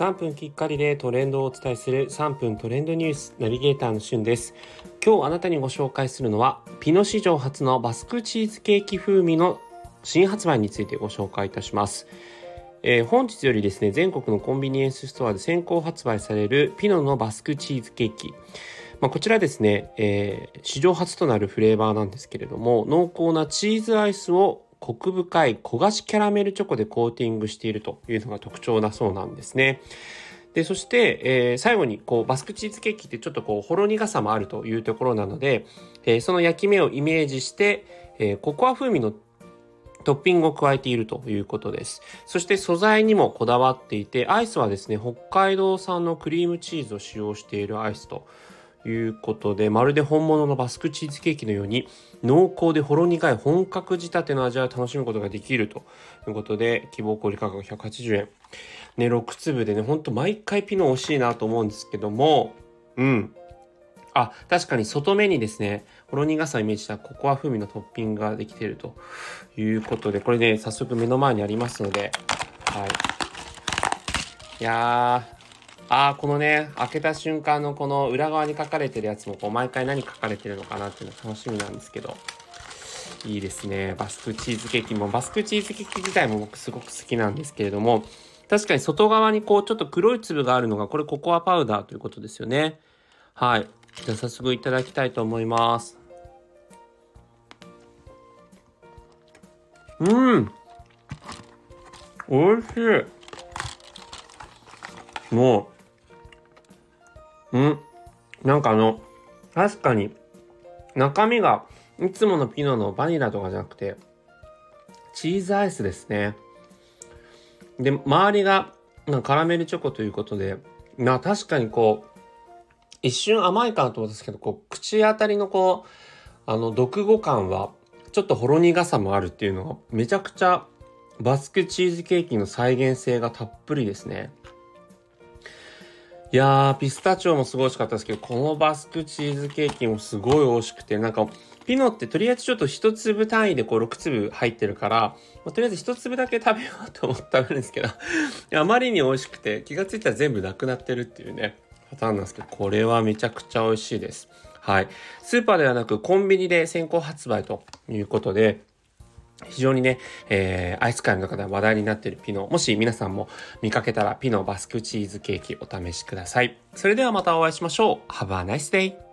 3分きっかりでトレンドをお伝えする3分トレンドニュースナビゲーターのしゅんです今日あなたにご紹介するのはピノ史上初のバスクチーズケーキ風味の新発売についてご紹介いたしますえー、本日よりですね、全国のコンビニエンスストアで先行発売されるピノのバスクチーズケーキ。まあ、こちらですね、えー、史上初となるフレーバーなんですけれども、濃厚なチーズアイスをコク深い焦がしキャラメルチョコでコーティングしているというのが特徴だそうなんですね。で、そして、えー、最後に、こう、バスクチーズケーキってちょっとこう、ほろ苦さもあるというところなので、えー、その焼き目をイメージして、えー、ココア風味のトッピングを加えているということです。そして素材にもこだわっていて、アイスはですね、北海道産のクリームチーズを使用しているアイスということで、まるで本物のバスクチーズケーキのように、濃厚でほろ苦い本格仕立ての味わいを楽しむことができるということで、希望小売価格180円。ね、6粒でね、ほんと毎回ピノ惜しいなと思うんですけども、うん。あ、確かに外目にですね、ほろ苦さをイメージしたココア風味のトッピングができているということで、これね、早速目の前にありますので、はい。いやー、ああ、このね、開けた瞬間のこの裏側に書かれてるやつも、こう、毎回何書かれてるのかなっていうの楽しみなんですけど、いいですね。バスクチーズケーキも、バスクチーズケーキ自体も僕すごく好きなんですけれども、確かに外側にこう、ちょっと黒い粒があるのが、これココアパウダーということですよね。はい。じゃあ早速いただきたいと思います。うん。美味しい。もう、うん。なんかあの、確かに、中身がいつものピノのバニラとかじゃなくて、チーズアイスですね。で、周りがカラメルチョコということで、まあ確かにこう、一瞬甘いかなと思うんですけど、こう、口当たりのこう、あの、毒語感は、ちょっとほろ苦さもあるっていうのが、めちゃくちゃバスクチーズケーキの再現性がたっぷりですね。いやー、ピスタチオもすごい美味しかったですけど、このバスクチーズケーキもすごい美味しくて、なんか、ピノってとりあえずちょっと一粒単位でこう6粒入ってるから、まあ、とりあえず一粒だけ食べようと思って食べるんですけどあまりに美味しくて気がついたら全部なくなってるっていうね、パターンなんですけど、これはめちゃくちゃ美味しいです。はい。スーパーではなくコンビニで先行発売ということで、非常にね、えー、アイス界の中で話題になっているピノ。もし皆さんも見かけたらピノバスクチーズケーキお試しください。それではまたお会いしましょう。Have a nice day!